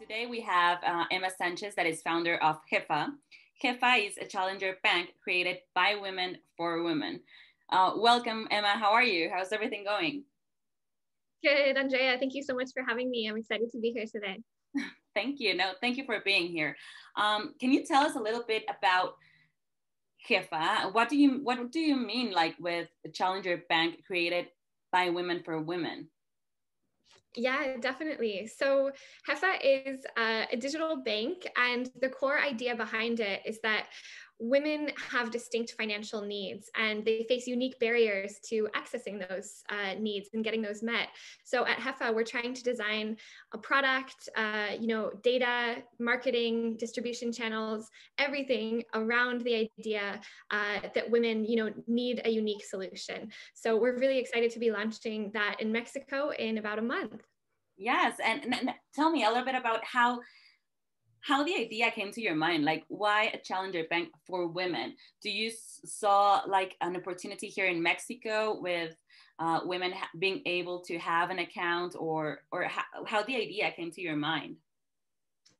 Today we have uh, Emma Sanchez, that is founder of Jefa. Jefa is a challenger bank created by women for women. Uh, welcome, Emma. How are you? How's everything going? Good, Andrea. Thank you so much for having me. I'm excited to be here today. thank you. No, thank you for being here. Um, can you tell us a little bit about Jefa? What do you what do you mean like with a challenger bank created by women for women? Yeah, definitely. So Jefa is a, a, digital bank, and the core idea behind it is that women have distinct financial needs and they face unique barriers to accessing those uh, needs and getting those met. So at Jefa, we're trying to design a product, uh, you know, data, marketing, distribution channels, everything around the idea uh, that women, you know, need a unique solution. So we're really excited to be launching that in Mexico in about a month. Yes, and, and tell me a little bit about how how the idea came to your mind like why a challenger bank for women? Do you saw like an opportunity here in mexico with uh, women being able to have an account or or how, how the idea came to your mind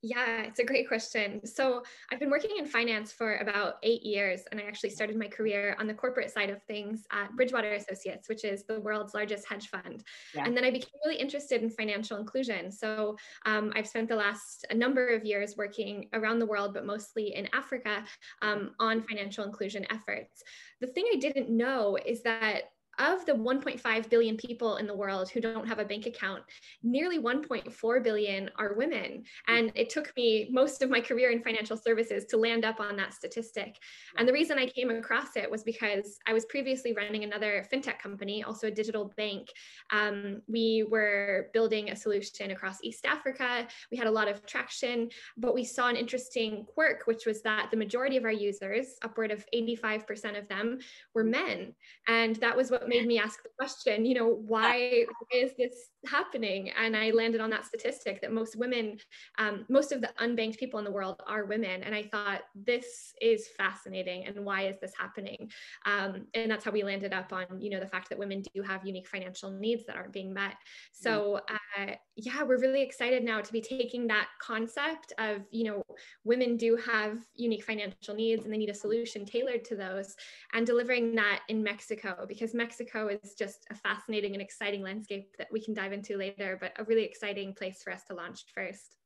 yeah, it's a great question. So, I've been working in finance for about eight years, and I actually started my career on the corporate side of things at Bridgewater Associates, which is the world's largest hedge fund. Yeah. And then I became really interested in financial inclusion. So, um, I've spent the last a number of years working around the world, but mostly in Africa, um, on financial inclusion efforts. The thing I didn't know is that of the 1.5 billion people in the world who don't have a bank account, nearly 1.4 billion are women. And it took me most of my career in financial services to land up on that statistic. And the reason I came across it was because I was previously running another fintech company, also a digital bank. Um, we were building a solution across East Africa. We had a lot of traction, but we saw an interesting quirk, which was that the majority of our users, upward of 85% of them, were men. And that was what made me ask the question, you know, why, why is this happening? And I landed on that statistic that most women, um, most of the unbanked people in the world are women. And I thought, this is fascinating. And why is this happening? Um, and that's how we landed up on, you know, the fact that women do have unique financial needs that aren't being met. So, uh, yeah, we're really excited now to be taking that concept of, you know, women do have unique financial needs and they need a solution tailored to those and delivering that in Mexico because Mexico Mexico is just a fascinating and exciting landscape that we can dive into later, but a really exciting place for us to launch first.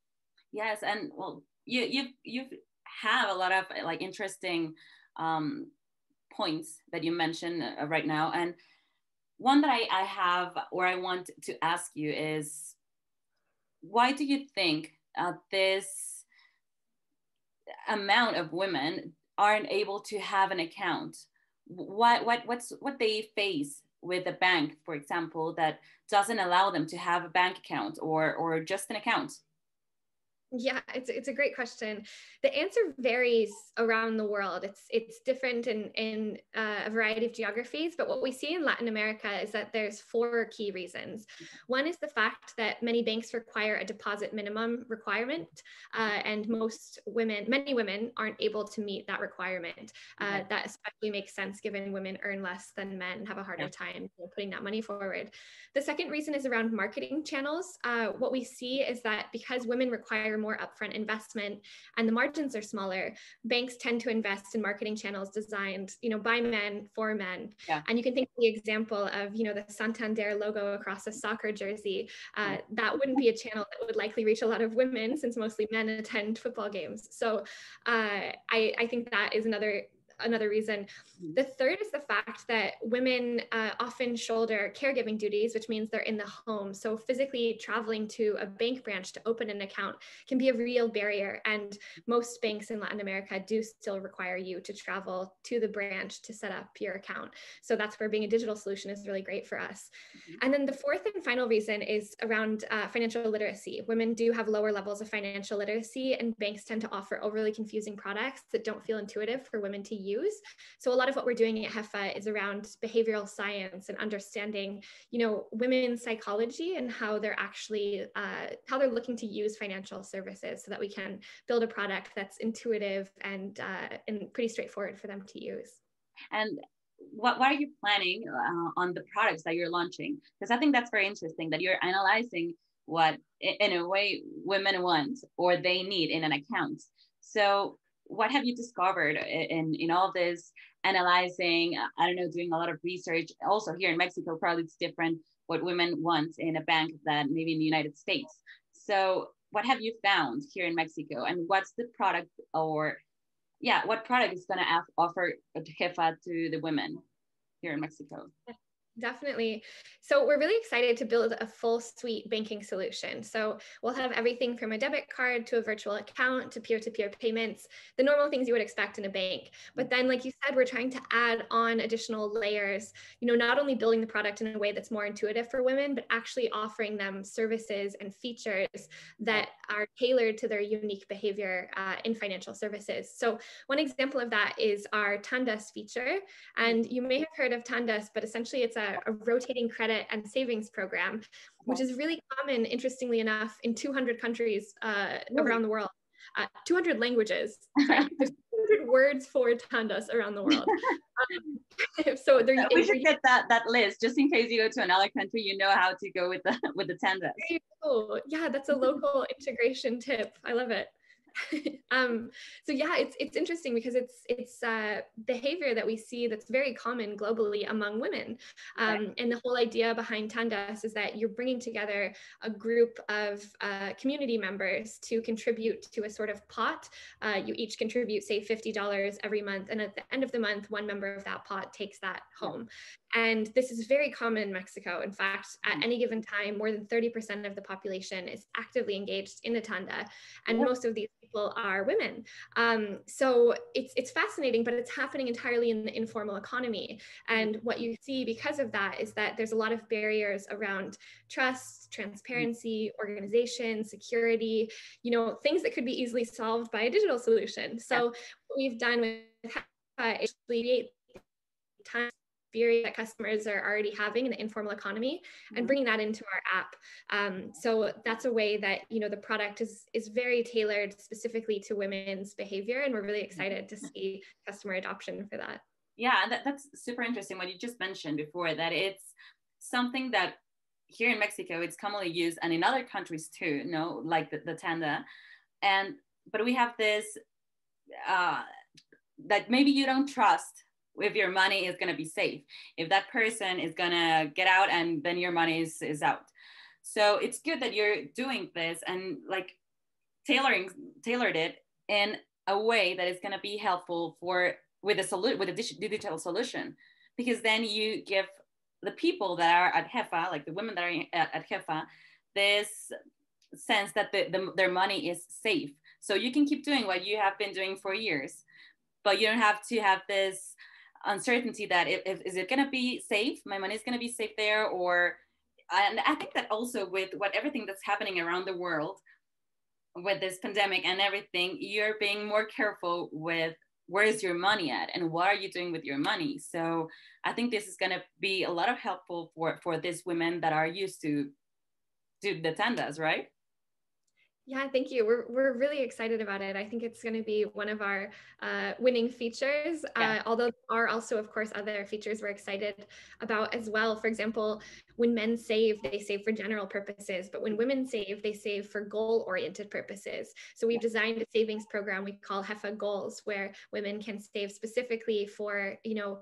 Yes, and well, you you you have a lot of like interesting um, points that you mentioned uh, right now, and one that I, I have or I want to ask you is why do you think uh, this amount of women aren't able to have an account what what what's what they face with a bank for example that doesn't allow them to have a bank account or or just an account yeah, it's it's a great question. The answer varies around the world. It's it's different in in uh, a variety of geographies. But what we see in Latin America is that there's four key reasons. One is the fact that many banks require a deposit minimum requirement, uh, and most women, many women, aren't able to meet that requirement. Uh, that especially makes sense given women earn less than men, and have a harder time putting that money forward. The second reason is around marketing channels. Uh, what we see is that because women require more upfront investment and the margins are smaller, banks tend to invest in marketing channels designed, you know, by men for men. Yeah. And you can think of the example of, you know, the Santander logo across a soccer jersey. Uh, that wouldn't be a channel that would likely reach a lot of women since mostly men attend football games. So uh, I, I think that is another another reason. The third is the fact that women uh, often shoulder caregiving duties, which means they're in the home. So physically traveling to a bank branch to open an account can be a real barrier. And most banks in Latin America do still require you to travel to the branch to set up your account. So that's where being a digital solution is really great for us. Mm-hmm. And then the fourth and final reason is around uh, financial literacy. Women do have lower levels of financial literacy, and banks tend to offer overly confusing products that don't feel intuitive for women to use use. So a lot of what we're doing at Jefa is around behavioral science and understanding, you know, women's psychology and how they're actually uh, how they're looking to use financial services, so that we can build a product that's intuitive and uh, and pretty straightforward for them to use. And what, what are you planning uh, on the products that you're launching? Because I think that's very interesting that you're analyzing what in a way women want or they need in an account so what have you discovered in in all this analyzing? I don't know doing a lot of research. Also here in mexico probably it's different what women want in a bank than maybe in the united states. So what have you found here in mexico? And what's the product or yeah what product is going to offer jefa to the women here in mexico Definitely. So we're really excited to build a full suite banking solution. So we'll have everything from a debit card to a virtual account to peer-to-peer payments, the normal things you would expect in a bank. But then, like you said, we're trying to add on additional layers, you know, not only building the product in a way that's more intuitive for women, but actually offering them services and features that are tailored to their unique behavior uh, in financial services. So one example of that is our Tandas feature. And you may have heard of Tandas, but essentially it's a a, rotating credit and savings program, which is really common, interestingly enough, in 200 countries uh, around the world, uh, 200 languages. There's 200 words for tandas around the world. Um, so there, we should get that that list just in case you go to another country, you know how to go with the with the tandas. Yeah, that's a local integration tip. I love it. um, so yeah, it's it's interesting because it's it's uh, behavior that we see that's very common globally among women, um, and the whole idea behind Tandas is that you're bringing together a group of uh, community members to contribute to a sort of pot. Uh, you each contribute, say, fifty dollars every month, and at the end of the month, one member of that pot takes that home. And this is very common in Mexico. In fact, at mm. any given time, more than 30% of the population is actively engaged in a tanda. And most of these people are women. Um, so it's, it's fascinating, but it's happening entirely in the informal economy. And what you see because of that is that there's a lot of barriers around trust, transparency, organization, security, you know, things that could be easily solved by a digital solution. So what we've done with uh, is create time that customers are already having in the informal economy and mm-hmm. bringing that into our app. Um, so that's a way that you know the product is is very tailored specifically to women's behavior, and we're really excited to mm-hmm. see customer adoption for that. Yeah, that, that's super interesting. What you just mentioned before that it's something that here in Mexico it's commonly used, and in other countries too. You know, like the, the tanda, and but we have this. Uh, that maybe you don't trust if your money is going to be safe. If that person is going to get out and then your money is, is out. So it's good that you're doing this and like tailoring tailored it in a way that is going to be helpful for with a solution with a digital solution. Because then you give the people that are at jefa like the women that are at, at jefa this sense that the, the, their money is safe. So you can keep doing what you have been doing for years but you don't have to have this uncertainty that if, if is it going to be safe? My money is going to be safe there or and i think that also with what everything that's happening around the world with this pandemic and everything you're being more careful with where is your money at and what are you doing with your money. So i think this is going to be a lot of helpful for for these women that are used to do the tandas right yeah, thank you. We're, we're really excited about it. I think it's going to be one of our uh, winning features, yeah. uh, although there are also, of course, other features we're excited about as well. For example, when men save, they save for general purposes, but when women save, they save for goal oriented purposes. So we've designed a savings program we call Jefa Goals, where women can save specifically for, you know,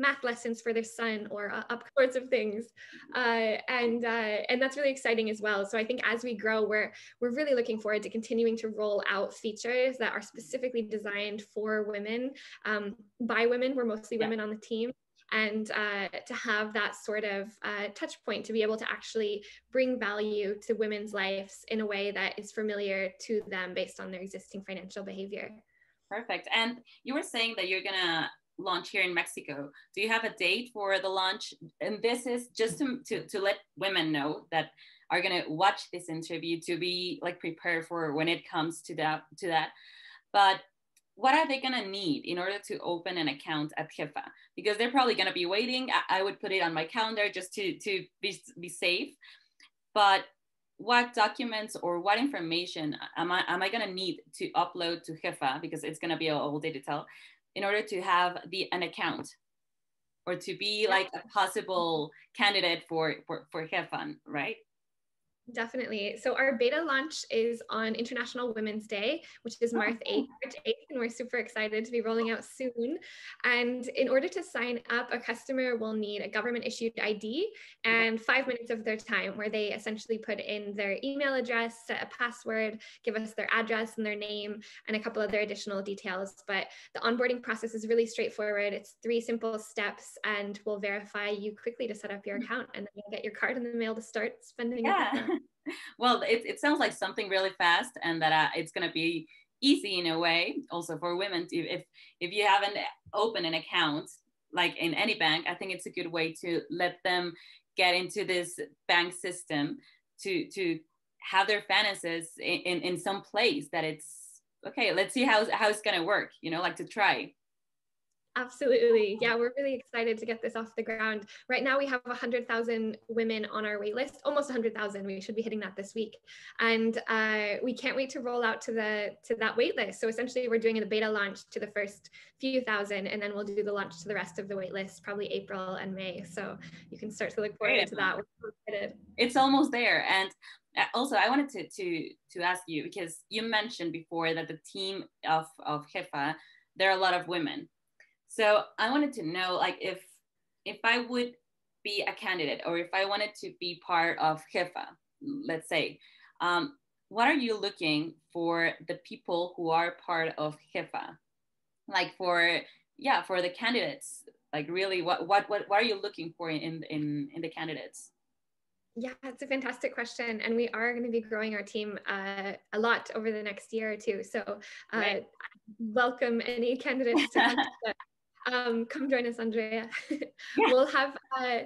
math lessons for their son or uh, up sorts of things uh, and uh, and that's really exciting as well so i think as we grow we're we're really looking forward to continuing to roll out features that are specifically designed for women um, by women we're mostly yeah. women on the team and uh, to have that sort of uh, touch point to be able to actually bring value to women's lives in a way that is familiar to them based on their existing financial behavior. Perfect. And you were saying that you're gonna launch here in Mexico. Do you have a date for the launch? And this is just to, to, to let women know that are going to watch this interview to be like prepared for when it comes to that to that. But what are they going to need in order to open an account at Jefa? Because they're probably going to be waiting. I, I would put it on my calendar just to, to be, be safe. But what documents or what information am I, am I going to need to upload to Jefa? Because it's going to be all digital in order to have the an account or to be like a possible candidate for for for Jefan, right? Definitely. So our beta launch is on International Women's Day, which is March 8th, March 8th, and we're super excited to be rolling out soon. And in order to sign up, a customer will need a government issued ID and five minutes of their time where they essentially put in their email address, set a password, give us their address and their name, and a couple other additional details. But the onboarding process is really straightforward. It's three simple steps and we'll verify you quickly to set up your mm-hmm. account and then you'll get your card in the mail to start spending. Yeah. Well, it, it sounds like something really fast and that uh, it's going to be easy in a way also for women to, if if you haven't opened an account like in any bank i think it's a good way to let them get into this bank system to to have their finances in, in, in some place that it's okay let's see how, how it's gonna work you know like to try Absolutely. Yeah, we're really excited to get this off the ground. Right now, we have 100,000 women on our wait list, almost 100,000. We should be hitting that this week. And uh, we can't wait to roll out to the to that wait list. So essentially, we're doing a beta launch to the first few thousand, and then we'll do the launch to the rest of the wait list, probably April and May. So you can start to look forward Great. to that. It's almost there. And uh, also i wanted to to to ask you because you mentioned before that the team of of jefa there are a lot of women so I wanted to know, like, if if I would be a candidate or if I wanted to be part of Jefa, let's say, um, what are you looking for the people who are part of Jefa? Like for yeah, for the candidates, like really, what what what, what are you looking for in in in the candidates? Yeah, it's a fantastic question. And we are going to be growing our team uh, a lot over the next year or two. So, uh, right. welcome any candidates to um, come join us, Andrea. Yeah. we'll have. Uh,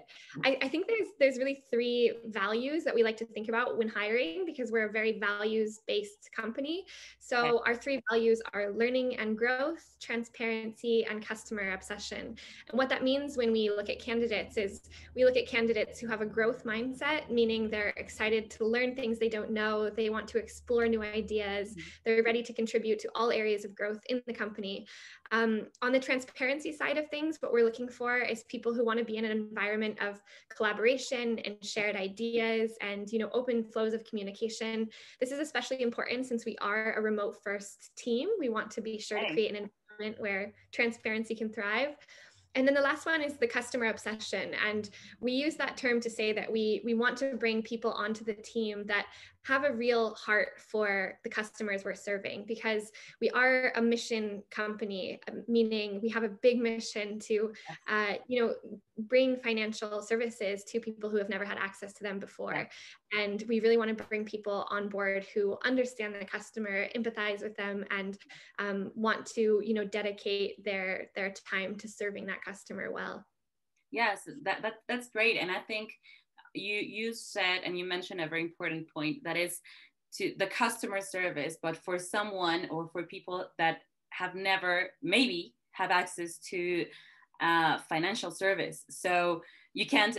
I, I, think there's there's really three values that we like to think about when hiring because we're a very values based company. So our three values are learning and growth, transparency, and customer obsession. And what that means when we look at candidates is we look at candidates who have a growth mindset, meaning they're excited to learn things they don't know, they want to explore new ideas, mm-hmm. they're ready to contribute to all areas of growth in the company. Um, on the transparency side of things, what we're looking for is people who want to be in an environment of collaboration and shared ideas and you know open flows of communication. This is especially important since we are a remote first team. We want to be sure to create an environment where transparency can thrive. And then the last one is the customer obsession. And we use that term to say that we, we want to bring people onto the team that have a real heart for the customers we're serving because we are a mission company, um, meaning we have a big mission to, uh, you know, bring financial services to people who have never had access to them before. And we really want to bring people on board who understand the customer, empathize with them, and um, want to, you know, dedicate their their time to serving that customer well. Yes, that, that that's great, and I think you you said and you mentioned a very important point that is to the customer service but for someone or for people that have never maybe have access to uh, financial service. So you can't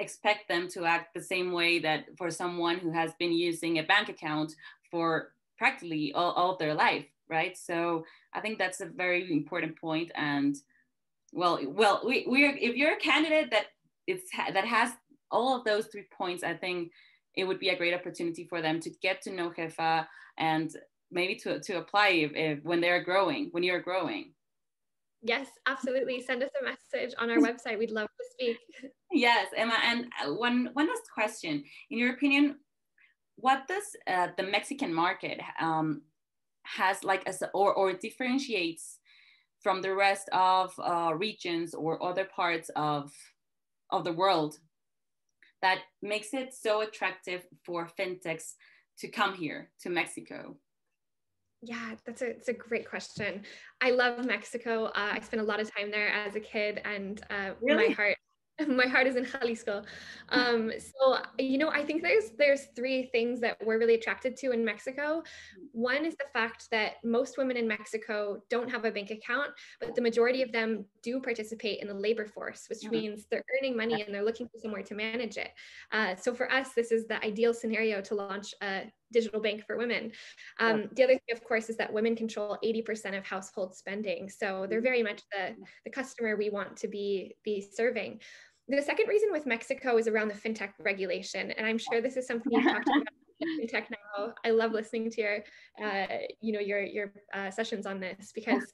expect them to act the same way that for someone who has been using a bank account for practically all, all their life right? So i think that's a very important point and well well we, we're if you're a candidate that it's that has all of those three points, I think it would be a great opportunity for them to get to know Jefa and maybe to, to apply if, if, when they're growing, when you're growing. Yes, absolutely. Send us a message on our website. We'd love to speak. Yes, Emma. And uh, one, one last question. In your opinion, what does uh, the Mexican market um, has like as or, or differentiates from the rest of uh, regions or other parts of of the world that makes it so attractive for fintechs to come here to Mexico? Yeah, that's a, it's a great question. I love Mexico. Uh, I spent a lot of time there as a kid, and uh, really? my heart my heart is in Jalisco. Um, so you know, I think there's there's three things that we're really attracted to in Mexico. One is the fact that most women in Mexico don't have a bank account, but the majority of them do participate in the labor force, which mm-hmm. means they're earning money and they're looking for somewhere to manage it. Uh, so for us, this is the ideal scenario to launch a digital bank for women. Um, the other thing, of course, is that women control 80% of household spending. So they're mm-hmm. very much the, the customer we want to be, be serving. the second reason with Mexico is around the fintech regulation, and I'm sure this is something you've talked about fintech now. I love listening to your, uh, you know, your your uh, sessions on this because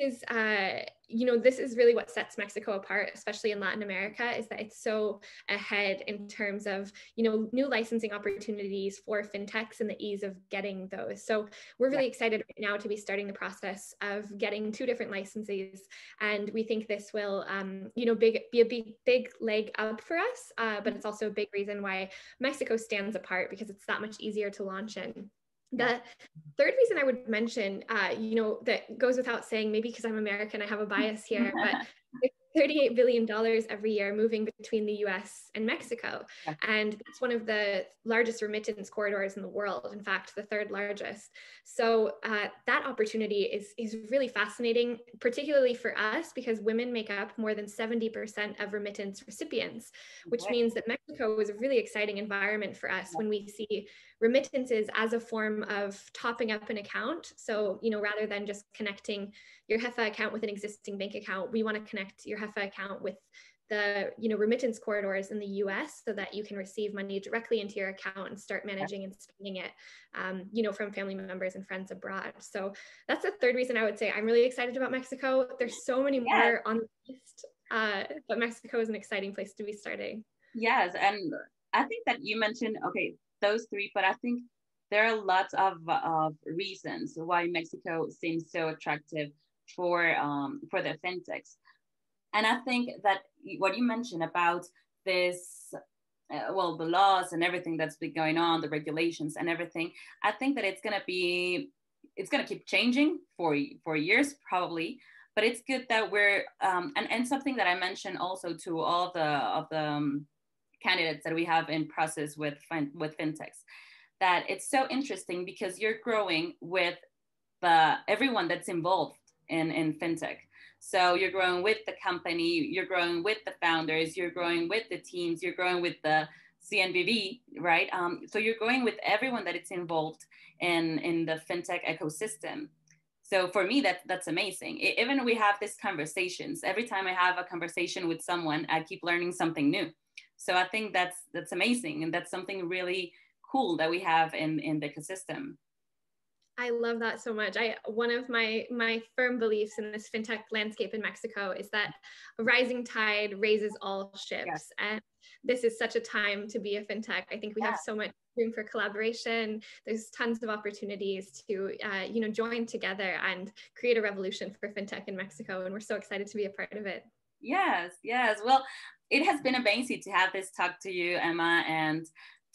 is uh, you know this is really what sets mexico apart especially in latin america is that it's so ahead in terms of you know new licensing opportunities for fintechs and the ease of getting those. So we're really excited right now to be starting the process of getting two different licenses and we think this will um, you know big be a big big leg up for us uh, but it's also a big reason why mexico stands apart because it's that much easier to launch in the third reason I would mention, uh, you know, that goes without saying, maybe because I'm American, I have a bias here, but $38 billion every year moving between the US and Mexico. Yeah. And it's one of the largest remittance corridors in the world, in fact, the third largest. So uh, that opportunity is, is really fascinating, particularly for us, because women make up more than 70% of remittance recipients, which okay. means that Mexico is a really exciting environment for us yeah. when we see remittances as a form of topping up an account. So, you know, rather than just connecting your Jefa account with an existing bank account, we want to connect your Jefa account with the you know remittance corridors in the US so that you can receive money directly into your account and start managing and spending it um, you know from family members and friends abroad. So that's the third reason I would say I'm really excited about Mexico. There's so many more on the list uh, but Mexico is an exciting place to be starting. Yes and I think that you mentioned okay those three but I think there are lots of, of reasons why Mexico seems so attractive for um, for the fintechs. And I think that what you mentioned about this, uh, well, the laws and everything that's been going on, the regulations and everything, I think that it's gonna be, it's gonna keep changing for for years probably. But it's good that we're um, and and something that I mentioned also to all the of the um, candidates that we have in process with with fintechs that it's so interesting because you're growing with the everyone that's involved in, in fintech. So you're growing with the company, you're growing with the founders, you're growing with the teams, you're growing with the CNBV, right? Um, so you're going with everyone that it's involved in, in the fintech ecosystem. So for me, that, that's amazing. Even we have these conversations, every time I have a conversation with someone, I keep learning something new. So I think that's, that's amazing. And that's something really cool that we have in, in the ecosystem. I love that so much. I one of my my firm beliefs in this fintech landscape in Mexico is that a rising tide raises all ships, yes. and this is such a time to be a fintech. I think we yeah. have so much room for collaboration. There's tons of opportunities to uh, you know join together and create a revolution for fintech in Mexico, and we're so excited to be a part of it. Yes, yes. Well, it has been amazing to have this talk to you, Emma, and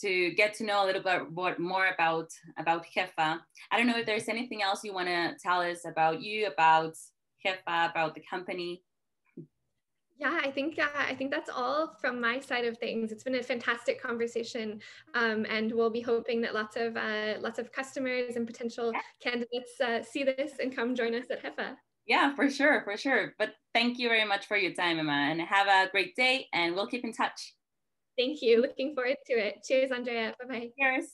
to get to know a little bit more about about Jefa. I don't know if there's anything else you want to tell us about you, about Jefa, about the company. Yeah, I think uh, I think that's all from my side of things. It's been a fantastic conversation, um, and we'll be hoping that lots of uh, lots of customers and potential yeah. candidates uh, see this and come join us at Jefa. Yeah, for sure, for sure. But thank you very much for your time, Emma, and have a great day. And we'll keep in touch. Thank you. Looking forward to it. Cheers, Andrea. Bye bye. Cheers.